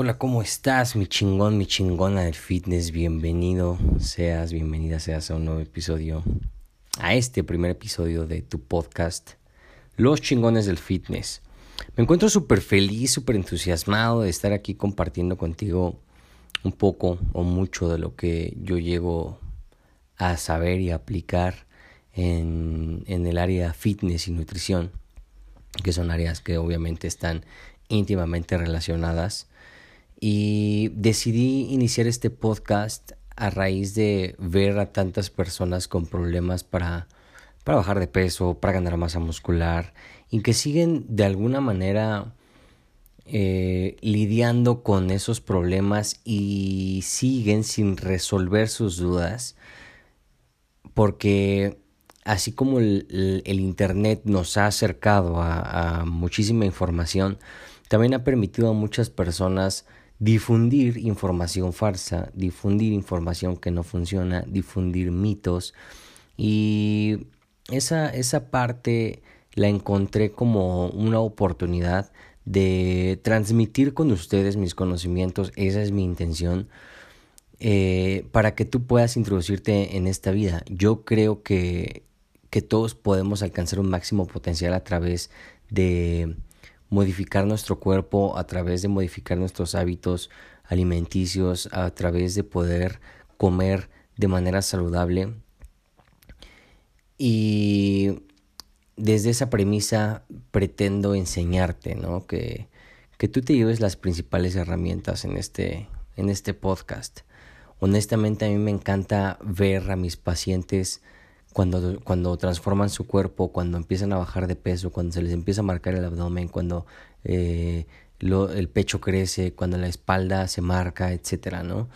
Hola, ¿cómo estás, mi chingón, mi chingona del fitness? Bienvenido, seas, bienvenida, seas a un nuevo episodio, a este primer episodio de tu podcast, Los chingones del fitness. Me encuentro súper feliz, súper entusiasmado de estar aquí compartiendo contigo un poco o mucho de lo que yo llego a saber y aplicar en, en el área fitness y nutrición, que son áreas que obviamente están íntimamente relacionadas y decidí iniciar este podcast a raíz de ver a tantas personas con problemas para, para bajar de peso, para ganar masa muscular y que siguen de alguna manera eh, lidiando con esos problemas y siguen sin resolver sus dudas porque así como el, Internet nos ha acercado a muchísima información, también ha permitido a muchas personas difundir información falsa, difundir información que no funciona, difundir mitos y esa, esa parte la encontré como una oportunidad de transmitir con ustedes mis conocimientos, esa es mi intención, eh, para que tú puedas introducirte en esta vida. Yo creo que, que todos podemos alcanzar un máximo potencial a través de modificar nuestro cuerpo a través de modificar nuestros hábitos alimenticios, a través de poder comer de manera saludable. Y desde esa premisa pretendo enseñarte, ¿no? Que, que tú te lleves las principales herramientas en este, en este podcast. Honestamente a mí me encanta ver a mis pacientes cuando, cuando transforman su cuerpo, cuando empiezan a bajar de peso, cuando se les empieza a marcar el abdomen, cuando eh, el pecho crece, cuando la espalda se marca, etcétera, ¿no?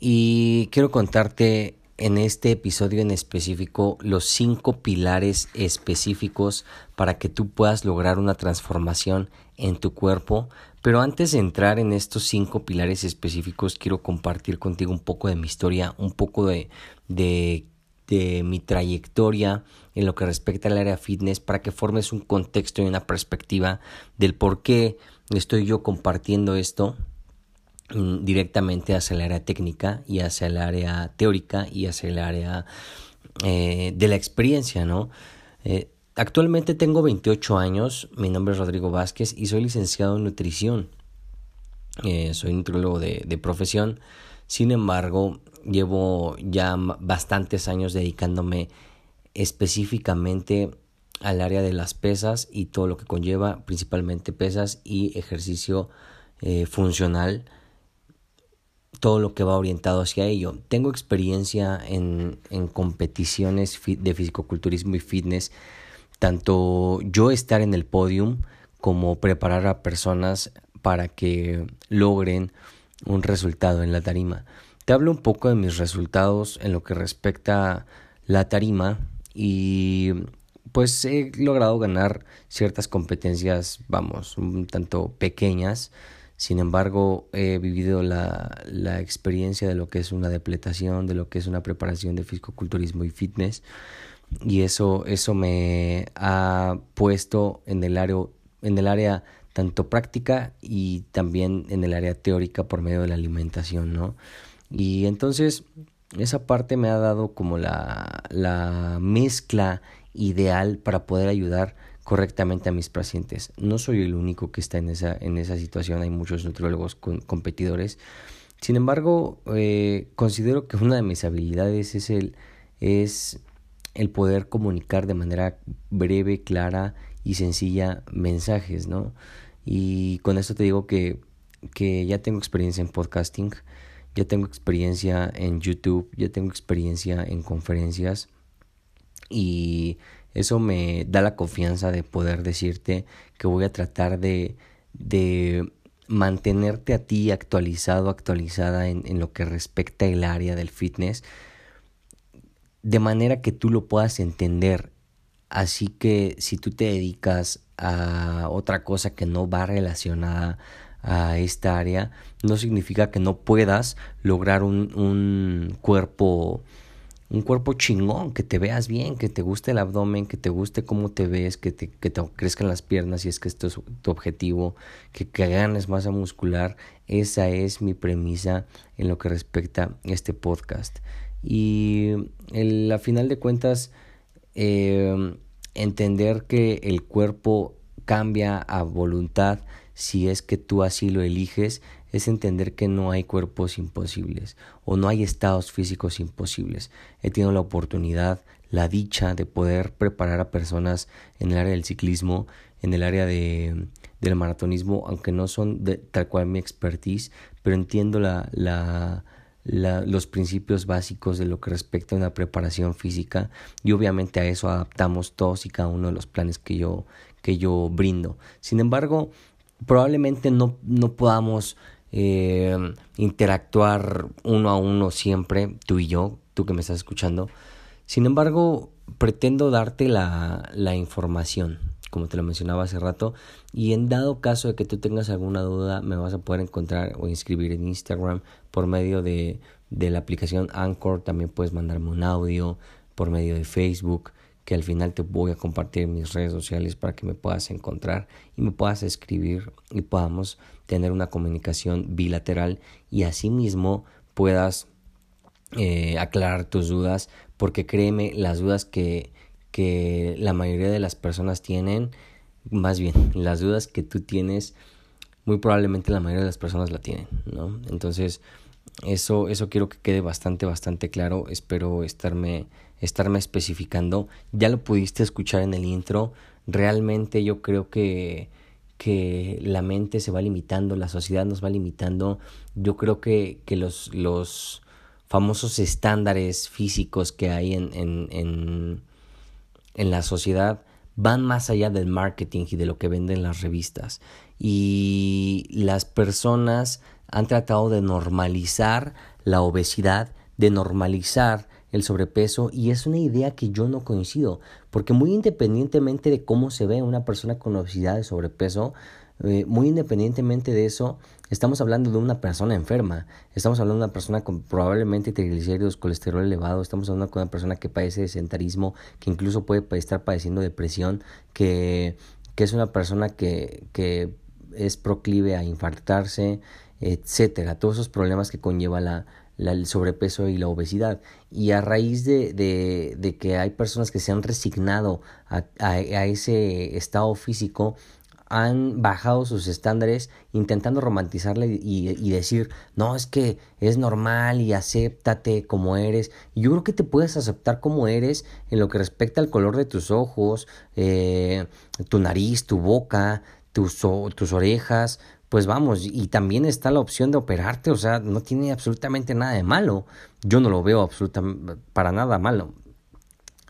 Y quiero contarte en este episodio en específico los cinco pilares específicos para que tú puedas lograr una transformación en tu cuerpo. Pero antes de entrar en estos cinco pilares específicos, quiero compartir contigo un poco de mi historia, un poco de de mi trayectoria en lo que respecta al área fitness para que formes un contexto y una perspectiva del por qué estoy yo compartiendo esto mm, directamente hacia el área técnica y hacia el área teórica y hacia el área eh, de la experiencia, ¿no? Eh, actualmente tengo 28 años, mi nombre es Rodrigo Vázquez y soy licenciado en nutrición. Eh, soy nutriólogo de, de profesión, sin embargo, llevo ya bastantes años dedicándome específicamente al área de las pesas y todo lo que conlleva, principalmente pesas y ejercicio eh, funcional, todo lo que va orientado hacia ello. Tengo experiencia en, en competiciones de fisicoculturismo y fitness, tanto yo estar en el podium como preparar a personas para que logren un resultado en la tarima. Te hablo un poco de mis resultados en lo que respecta a la tarima y pues he logrado ganar ciertas competencias, vamos, un tanto pequeñas. Sin embargo, he vivido la, la experiencia de lo que es una depletación, de lo que es una preparación de fisicoculturismo y fitness. Y eso, eso me ha puesto en el área, en el área tanto práctica y también en el área teórica por medio de la alimentación, ¿no? Y entonces esa parte me ha dado como la, la mezcla ideal para poder ayudar correctamente a mis pacientes. No soy el único que está en esa, en esa situación, hay muchos nutriólogos competidores. Sin embargo, eh, considero que una de mis habilidades es el, es el poder comunicar de manera breve, clara y sencilla mensajes, ¿no? Y con esto te digo que, que ya tengo experiencia en podcasting, ya tengo experiencia en YouTube, ya tengo experiencia en conferencias y eso me da la confianza de poder decirte que voy a tratar de, de mantenerte a ti actualizado, actualizada en, en lo que respecta el área del fitness, de manera que tú lo puedas entender. Así que si tú te dedicas a otra cosa que no va relacionada a esta área, no significa que no puedas lograr un, un cuerpo un cuerpo chingón, que te veas bien, que te guste el abdomen, que te guste cómo te ves, que te, que te crezcan las piernas si es que esto es tu objetivo, que, que ganes masa muscular. Esa es mi premisa en lo que respecta a este podcast. Y el, a final de cuentas, eh, entender que el cuerpo cambia a voluntad si es que tú así lo eliges es entender que no hay cuerpos imposibles o no hay estados físicos imposibles. He tenido la oportunidad, la dicha de poder preparar a personas en el área del ciclismo, en el área de, del maratonismo, aunque no son de, tal cual mi expertise, pero entiendo la, la, la, los principios básicos de lo que respecta a una preparación física y obviamente a eso adaptamos todos y cada uno de los planes que yo, que yo brindo. Sin embargo, probablemente no, no podamos eh, interactuar uno a uno siempre, tú y yo, tú que me estás escuchando. Sin embargo, pretendo darte la, la información, como te lo mencionaba hace rato, y en dado caso de que tú tengas alguna duda, me vas a poder encontrar o inscribir en Instagram por medio de, de la aplicación Anchor, también puedes mandarme un audio por medio de Facebook que al final te voy a compartir en mis redes sociales para que me puedas encontrar y me puedas escribir y podamos tener una comunicación bilateral y asimismo puedas eh, aclarar tus dudas porque créeme las dudas que, que la mayoría de las personas tienen más bien las dudas que tú tienes muy probablemente la mayoría de las personas la tienen no entonces eso eso quiero que quede bastante bastante claro espero estarme estarme especificando. Ya lo pudiste escuchar en el intro. Realmente yo creo que, que la mente se va limitando, la sociedad nos va limitando. Yo creo que, que los, los famosos estándares físicos que hay en, en, en, en la sociedad van más allá del marketing y de lo que venden las revistas. Y las personas han tratado de normalizar la obesidad, de normalizar el sobrepeso y es una idea que yo no coincido, porque muy independientemente de cómo se ve una persona con obesidad de sobrepeso, eh, muy independientemente de eso, estamos hablando de una persona enferma, estamos hablando de una persona con probablemente triglicéridos, colesterol elevado, estamos hablando de una persona que padece de sedentarismo, que incluso puede estar padeciendo depresión, que, que es una persona que, que es proclive a infartarse, etcétera, todos esos problemas que conlleva la, el sobrepeso y la obesidad. Y a raíz de, de, de que hay personas que se han resignado a, a, ese estado físico, han bajado sus estándares intentando romantizarle y, decir, no, es que es normal y acéptate como eres. Y yo creo que te puedes aceptar como eres en lo que respecta al color de tus ojos, eh, tu nariz, tu boca, tus, tus orejas, pues vamos, y también está la opción de operarte, o sea, no tiene absolutamente nada de malo. Yo no lo veo absolutamente para nada malo.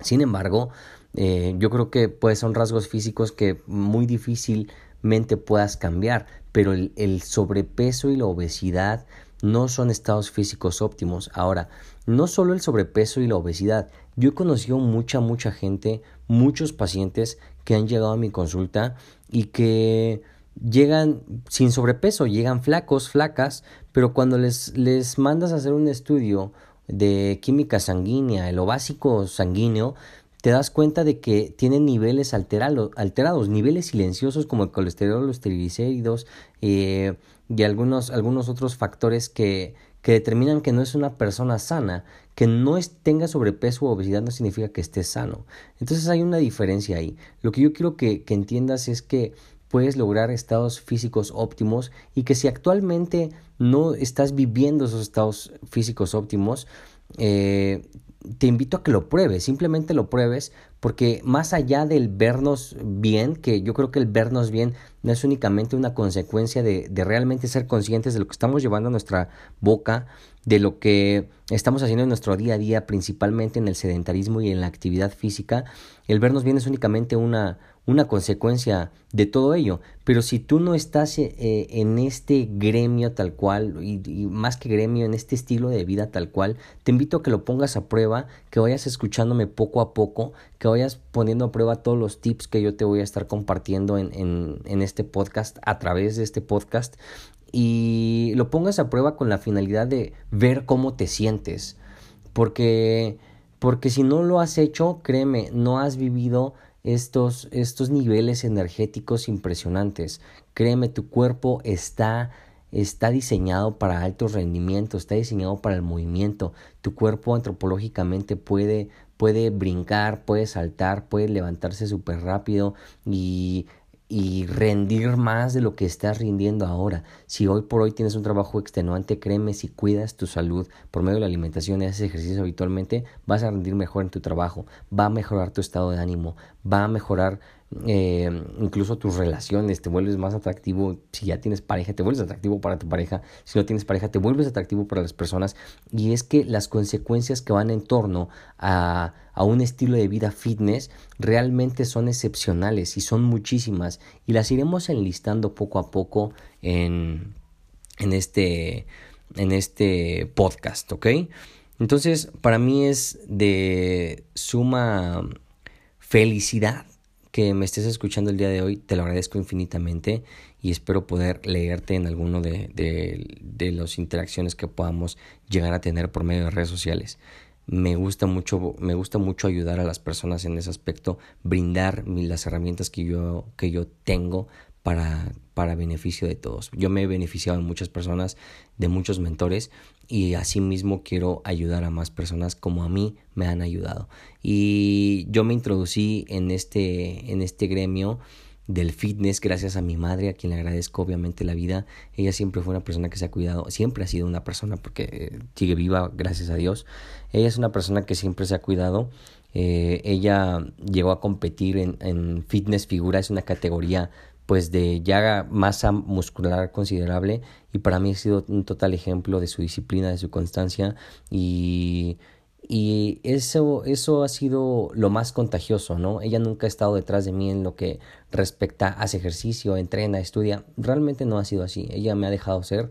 Sin embargo, eh, yo creo que pues son rasgos físicos que muy difícilmente puedas cambiar, pero el, sobrepeso y la obesidad no son estados físicos óptimos. Ahora, no solo el sobrepeso y la obesidad, yo he conocido mucha, mucha gente, muchos pacientes que han llegado a mi consulta y que llegan sin sobrepeso, llegan flacos, flacas, pero cuando les, les mandas a hacer un estudio de química sanguínea, lo básico sanguíneo, te das cuenta de que tienen niveles alterado, alterados, niveles silenciosos como el colesterol, los triglicéridos eh, y algunos, algunos otros factores que, que determinan que no es una persona sana, que no tenga sobrepeso u obesidad no significa que esté sano. Entonces hay una diferencia ahí. Lo que yo quiero que, que entiendas es que puedes lograr estados físicos óptimos y que si actualmente no estás viviendo esos estados físicos óptimos, eh, te invito a que lo pruebes, simplemente lo pruebes, porque más allá del vernos bien, que yo creo que el vernos bien no es únicamente una consecuencia de, de realmente ser conscientes de lo que estamos llevando a nuestra boca, de lo que estamos haciendo en nuestro día a día, principalmente en el sedentarismo y en la actividad física, el vernos bien es únicamente una, una consecuencia de todo ello. Pero si tú no estás eh, en este gremio tal cual, y, más que gremio, en este estilo de vida tal cual, te invito a que lo pongas a prueba, que vayas escuchándome poco a poco, que vayas poniendo a prueba todos los tips que yo te voy a estar compartiendo en, en, en este podcast, a través de este podcast, y lo pongas a prueba con la finalidad de ver cómo te sientes. Porque, porque si no lo has hecho, créeme, no has vivido estos, estos niveles energéticos impresionantes. Créeme, tu cuerpo está, está diseñado para altos rendimientos, está diseñado para el movimiento. Tu cuerpo antropológicamente puede, puede brincar, puede saltar, puede levantarse súper rápido y y rendir más de lo que estás rindiendo ahora. Si hoy por hoy tienes un trabajo extenuante, créeme, si cuidas tu salud por medio de la alimentación y haces ejercicio habitualmente, vas a rendir mejor en tu trabajo, va a mejorar tu estado de ánimo, va a mejorar eh, incluso tus relaciones, te vuelves más atractivo, si ya tienes pareja, te vuelves atractivo para tu pareja, si no tienes pareja, te vuelves atractivo para las personas y es que las consecuencias que van en torno a, a un estilo de vida fitness realmente son excepcionales y son muchísimas y las iremos enlistando poco a poco en, en, este, en este podcast, ¿ok? Entonces, para mí es de suma felicidad que me estés escuchando el día de hoy, te lo agradezco infinitamente y espero poder leerte en alguno de, de, de las interacciones que podamos llegar a tener por medio de redes sociales. Me gusta mucho, me gusta mucho ayudar a las personas en ese aspecto, brindar las herramientas que yo, que yo tengo para, para beneficio de todos. Yo me he beneficiado de muchas personas, de muchos mentores y asimismo quiero ayudar a más personas como a mí me han ayudado. Y yo me introducí en este, en este gremio del fitness gracias a mi madre, a quien le agradezco obviamente la vida. Ella siempre fue una persona que se ha cuidado, siempre ha sido una persona porque eh, sigue viva, gracias a Dios. Ella es una persona que siempre se ha cuidado. Eh, ella llegó a competir en, en fitness figura, es una categoría pues de ya masa muscular considerable y para mí ha sido un total ejemplo de su disciplina, de su constancia y, y eso, eso ha sido lo más contagioso, ¿no? Ella nunca ha estado detrás de mí en lo que respecta, hace ejercicio, entrena, estudia, realmente no ha sido así, ella me ha dejado ser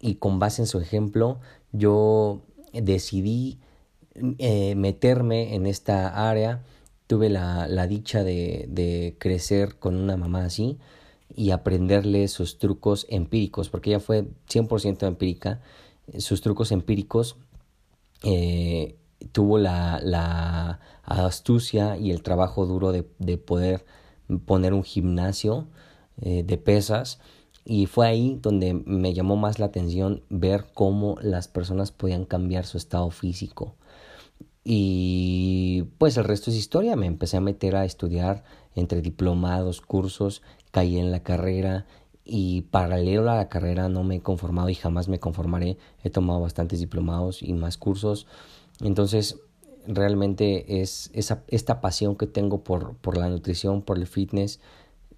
y con base en su ejemplo yo decidí eh, meterme en esta área tuve la, la dicha de, de, crecer con una mamá así y aprenderle sus trucos empíricos, porque ella fue 100% empírica, sus trucos empíricos, eh, tuvo la, la, astucia y el trabajo duro de, de poder poner un gimnasio eh, de pesas. Y fue ahí donde me llamó más la atención ver cómo las personas podían cambiar su estado físico y pues el resto es historia. Me empecé a meter a estudiar entre diplomados, cursos, caí en la carrera y paralelo a la carrera no me he conformado y jamás me conformaré. He tomado bastantes diplomados y más cursos. Entonces, realmente es esa, esta pasión que tengo por, por la nutrición, por el fitness,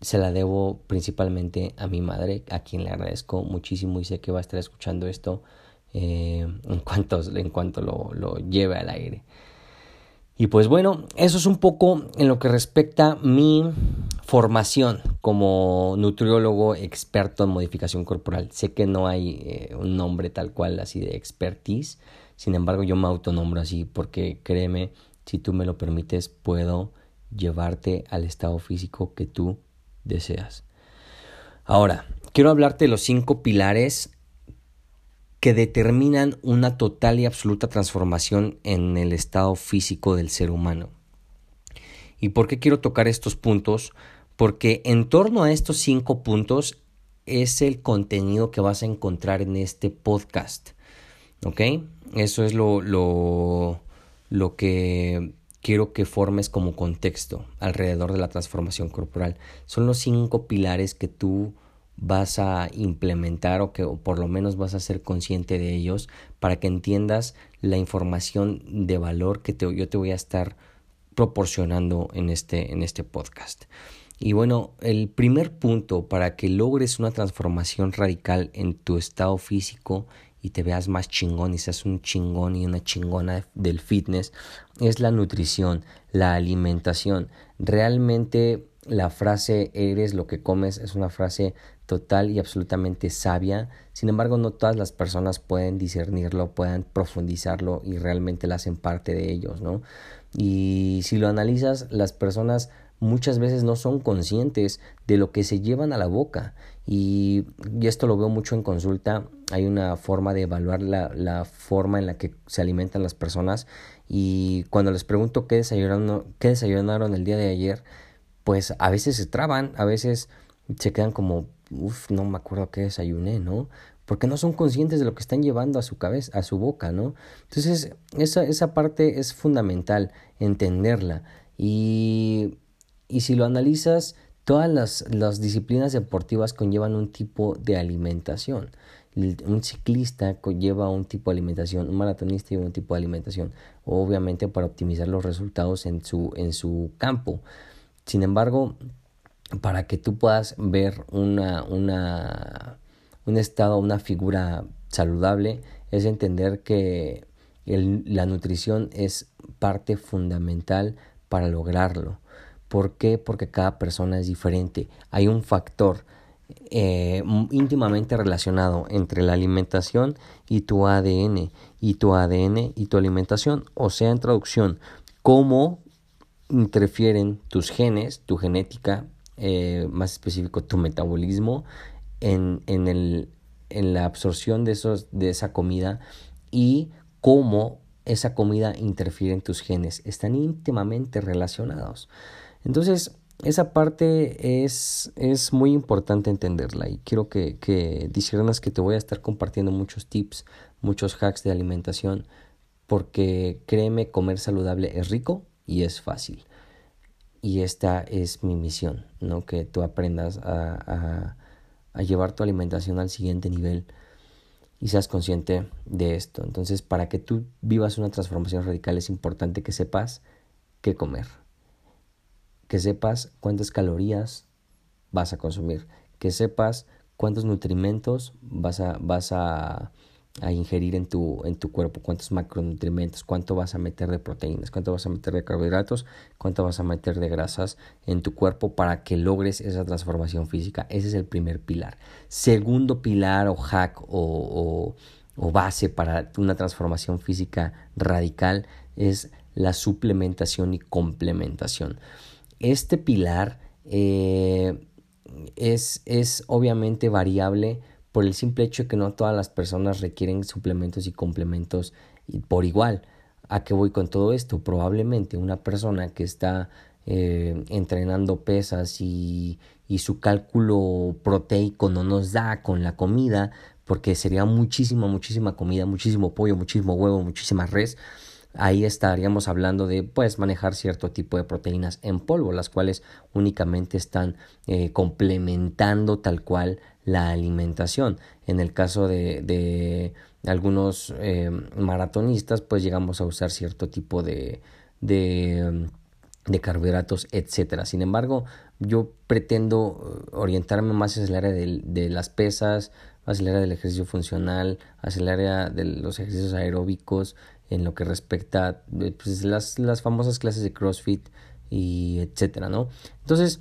se la debo principalmente a mi madre, a quien le agradezco muchísimo y sé que va a estar escuchando esto eh, en cuanto, en cuanto lo, lo lleve al aire. Y pues bueno, eso es un poco en lo que respecta a mi formación como nutriólogo experto en modificación corporal. Sé que no hay eh, un nombre tal cual así de expertise, sin embargo yo me autonombro así porque créeme, si tú me lo permites, puedo llevarte al estado físico que tú deseas. Ahora, quiero hablarte de los cinco pilares que determinan una total y absoluta transformación en el estado físico del ser humano. ¿Y por qué quiero tocar estos puntos? Porque en torno a estos cinco puntos es el contenido que vas a encontrar en este podcast. ¿Ok? Eso es lo, lo, lo que quiero que formes como contexto alrededor de la transformación corporal. Son los cinco pilares que tú vas a implementar o que por lo menos vas a ser consciente de ellos para que entiendas la información de valor que te, yo te voy a estar proporcionando en este, en este podcast. Y bueno, el primer punto para que logres una transformación radical en tu estado físico y te veas más chingón y seas un chingón y una chingona del fitness es la nutrición, la alimentación. Realmente la frase eres lo que comes es una frase total y absolutamente sabia. Sin embargo, no todas las personas pueden discernirlo, puedan profundizarlo y realmente la hacen parte de ellos, ¿no? Y si lo analizas, las personas muchas veces no son conscientes de lo que se llevan a la boca. Y, esto lo veo mucho en consulta. Hay una forma de evaluar la, la, forma en la que se alimentan las personas. Y cuando les pregunto qué desayunaron, qué desayunaron el día de ayer, pues a veces se traban, a veces se quedan como, uff, no me acuerdo qué desayuné, ¿no? Porque no son conscientes de lo que están llevando a su cabeza, a su boca, ¿no? Entonces, esa, esa parte es fundamental, entenderla. Y, y si lo analizas, todas las, las disciplinas deportivas conllevan un tipo de alimentación un ciclista lleva un tipo de alimentación, un maratonista lleva un tipo de alimentación, obviamente para optimizar los resultados en su, en su campo. Sin embargo, para que tú puedas ver una, una, un estado, una figura saludable, es entender que la nutrición es parte fundamental para lograrlo. ¿Por qué? Porque cada persona es diferente. Hay un factor eh, íntimamente relacionado entre la alimentación y tu ADN, y tu ADN y tu alimentación. O sea, en traducción, cómo interfieren tus genes, tu genética, eh, más específico tu metabolismo, en, en, el, en la absorción de, esos, de esa comida y cómo esa comida interfiere en tus genes. Están íntimamente relacionados. Entonces, esa parte es, es muy importante entenderla y quiero que, que que te voy a estar compartiendo muchos tips, muchos hacks de alimentación, porque créeme, comer saludable es rico y es fácil. Y esta es mi misión, ¿no? Que tú aprendas a, a, llevar tu alimentación al siguiente nivel y seas consciente de esto. Entonces, para que tú vivas una transformación radical es importante que sepas qué comer, que sepas cuántas calorías vas a consumir, que sepas cuántos nutrimentos vas a, vas a, a ingerir en tu, en tu cuerpo, cuántos macronutrientes, cuánto vas a meter de proteínas, cuánto vas a meter de carbohidratos, cuánto vas a meter de grasas en tu cuerpo para que logres esa transformación física. Ese es el primer pilar. Segundo pilar o hack o, o, base para una transformación física radical es la suplementación y complementación. Este pilar eh, es, es obviamente variable por el simple hecho que no todas las personas requieren suplementos y complementos por igual. ¿A qué voy con todo esto? Probablemente una persona que está eh, entrenando pesas y, y su cálculo proteico no nos da con la comida, porque sería muchísima, muchísima comida, muchísimo pollo, muchísimo huevo, muchísima res ahí estaríamos hablando de pues manejar cierto tipo de proteínas en polvo, las cuales únicamente están eh, complementando tal cual la alimentación. En el caso de, de algunos eh, maratonistas, pues llegamos a usar cierto tipo de, de, de carbohidratos, etcétera. Sin embargo, yo pretendo orientarme más hacia el área de, de las pesas, hacia el área del ejercicio funcional, hacia el área de los ejercicios aeróbicos, en lo que respecta eh, pues, las, las famosas clases de CrossFit y etcétera, ¿no? Entonces,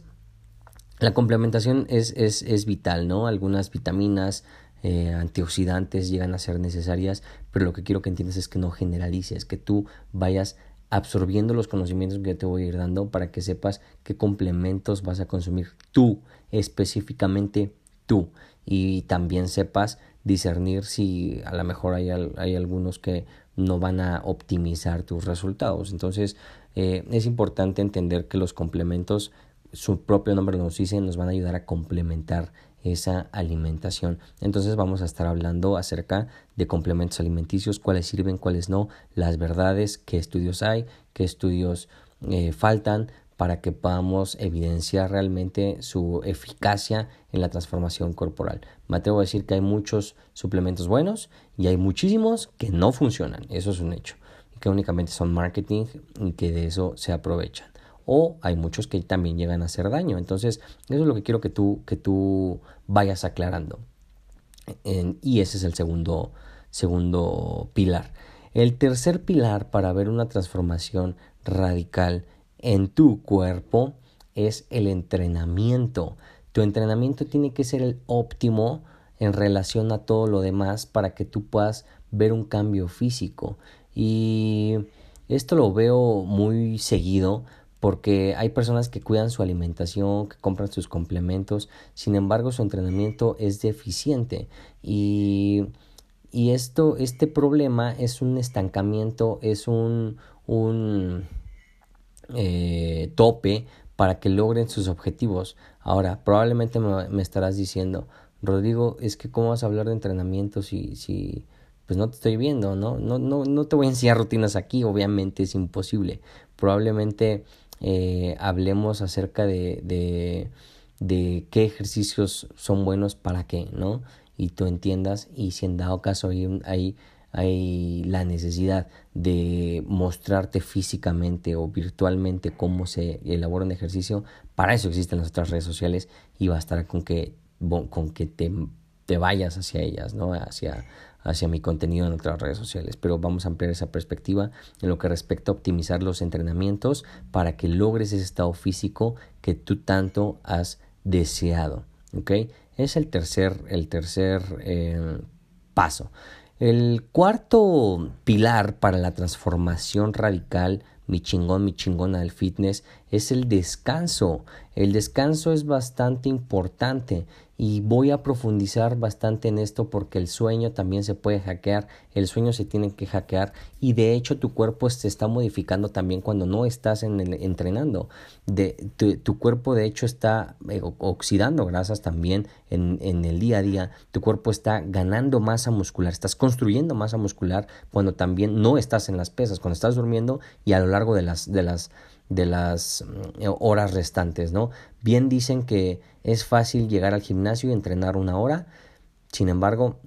la complementación es, es, es vital, ¿no? Algunas vitaminas, eh, antioxidantes llegan a ser necesarias, pero lo que quiero que entiendas es que no generalices, que tú vayas absorbiendo los conocimientos que yo te voy a ir dando para que sepas qué complementos vas a consumir tú, específicamente tú, y también sepas discernir si a lo mejor hay, hay algunos que no van a optimizar tus resultados. Entonces eh, es importante entender que los complementos su propio nombre nos dice, nos van a ayudar a complementar esa alimentación. Entonces vamos a estar hablando acerca de complementos alimenticios, cuáles sirven, cuáles no, las verdades, qué estudios hay, qué estudios eh, faltan para que podamos evidenciar realmente su eficacia en la transformación corporal. Me atrevo a decir que hay muchos suplementos buenos y hay muchísimos que no funcionan, eso es un hecho, que únicamente son marketing y que de eso se aprovechan. O hay muchos que también llegan a hacer daño. Entonces, eso es lo que quiero que tú, que tú vayas aclarando. y ese es el segundo, segundo pilar. El tercer pilar para ver una transformación radical en tu cuerpo es el entrenamiento. Tu entrenamiento tiene que ser el óptimo en relación a todo lo demás para que tú puedas ver un cambio físico. Y esto lo veo muy seguido porque hay personas que cuidan su alimentación, que compran sus complementos, sin embargo su entrenamiento es deficiente y, y esto, este problema es un estancamiento, es un, un eh, tope para que logren sus objetivos. Ahora, probablemente me, estarás diciendo, Rodrigo, es que cómo vas a hablar de entrenamiento si, si pues no te estoy viendo, ¿no? No, no, no te voy a enseñar rutinas aquí, obviamente es imposible. Probablemente eh, hablemos acerca de, de, de qué ejercicios son buenos para qué, ¿no? Y tú entiendas y si en dado caso hay, hay hay la necesidad de mostrarte físicamente o virtualmente cómo se elabora un ejercicio, para eso existen las otras redes sociales y bastará con que, con que te, te vayas hacia ellas, ¿no? hacia, hacia mi contenido en otras redes sociales. Pero vamos a ampliar esa perspectiva en lo que respecta a optimizar los entrenamientos para que logres ese estado físico que tú tanto has deseado. ¿ok? Es el tercer, el tercer eh, paso. El cuarto pilar para la transformación radical, mi chingón, mi chingona del fitness, es el descanso. El descanso es bastante importante y voy a profundizar bastante en esto porque el sueño también se puede hackear, el sueño se tiene que hackear y de hecho tu cuerpo se está modificando también cuando no estás en el, entrenando. De, tu, cuerpo de hecho está eh, oxidando grasas también en, en el día a día, tu cuerpo está ganando masa muscular, estás construyendo masa muscular cuando también no estás en las pesas, cuando estás durmiendo y a lo largo de las, de las de las mm, horas restantes, ¿no? Bien dicen que es fácil llegar al gimnasio y entrenar una hora, sin embargo,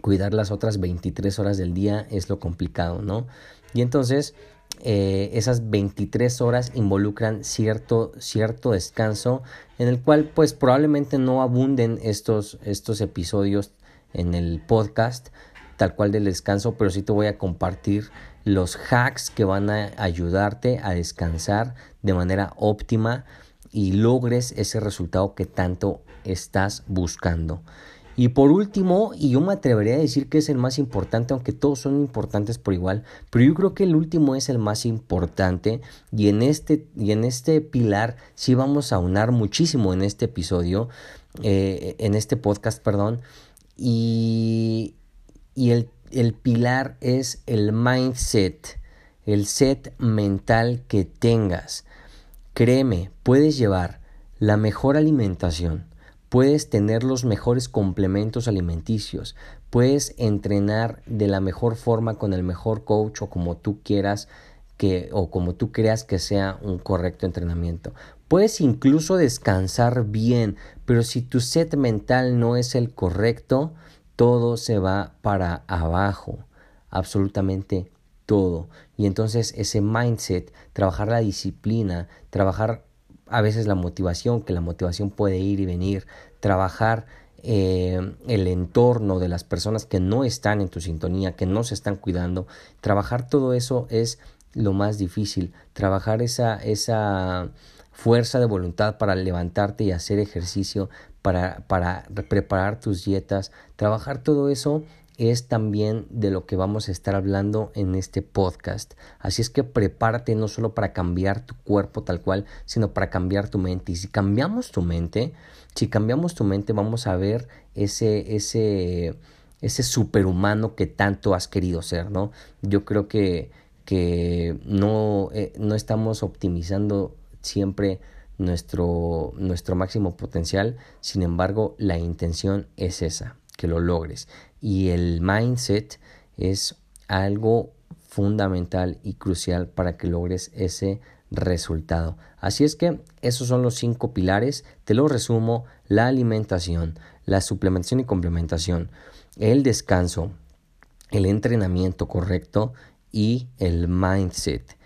cuidar las otras 23 horas del día es lo complicado, ¿no? Y entonces, eh, esas 23 horas involucran cierto, cierto descanso en el cual pues probablemente no abunden estos, estos episodios en el podcast tal cual del descanso, pero sí te voy a compartir los hacks que van a ayudarte a descansar de manera óptima y logres ese resultado que tanto estás buscando. Y por último, y yo me atrevería a decir que es el más importante, aunque todos son importantes por igual, pero yo creo que el último es el más importante y en este, y en este pilar sí vamos a unar muchísimo en este episodio, eh, en este podcast, perdón, y, y el el pilar es el mindset, el set mental que tengas. Créeme, puedes llevar la mejor alimentación, puedes tener los mejores complementos alimenticios, puedes entrenar de la mejor forma con el mejor coach o como tú quieras que o como tú creas que sea un correcto entrenamiento. Puedes incluso descansar bien, pero si tu set mental no es el correcto, todo se va para abajo, absolutamente todo. Y entonces ese mindset, trabajar la disciplina, trabajar a veces la motivación, que la motivación puede ir y venir, trabajar eh, el entorno de las personas que no están en tu sintonía, que no se están cuidando, trabajar todo eso es lo más difícil, trabajar esa, esa fuerza de voluntad para levantarte y hacer ejercicio, para, para preparar tus dietas, trabajar todo eso es también de lo que vamos a estar hablando en este podcast. Así es que prepárate no solo para cambiar tu cuerpo tal cual, sino para cambiar tu mente. Y si cambiamos tu mente, si cambiamos tu mente, vamos a ver ese, ese, ese superhumano que tanto has querido ser, ¿no? Yo creo que, que no, eh, no estamos optimizando siempre nuestro, nuestro máximo potencial, sin embargo la intención es esa, que lo logres. Y el mindset es algo fundamental y crucial para que logres ese resultado. Así es que esos son los cinco pilares, te lo resumo, la alimentación, la suplementación y complementación, el descanso, el entrenamiento correcto y el mindset.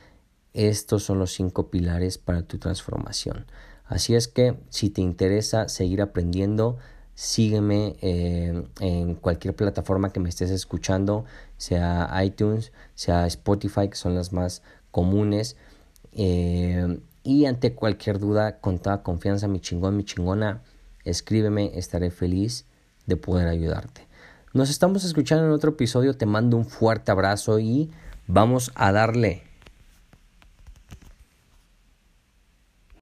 Estos son los cinco pilares para tu transformación. Así es que si te interesa seguir aprendiendo, sígueme eh, en cualquier plataforma que me estés escuchando, sea iTunes, sea Spotify, que son las más comunes. Eh, y ante cualquier duda, con toda confianza, mi chingón, mi chingona, escríbeme, estaré feliz de poder ayudarte. Nos estamos escuchando en otro episodio, te mando un fuerte abrazo y vamos a darle.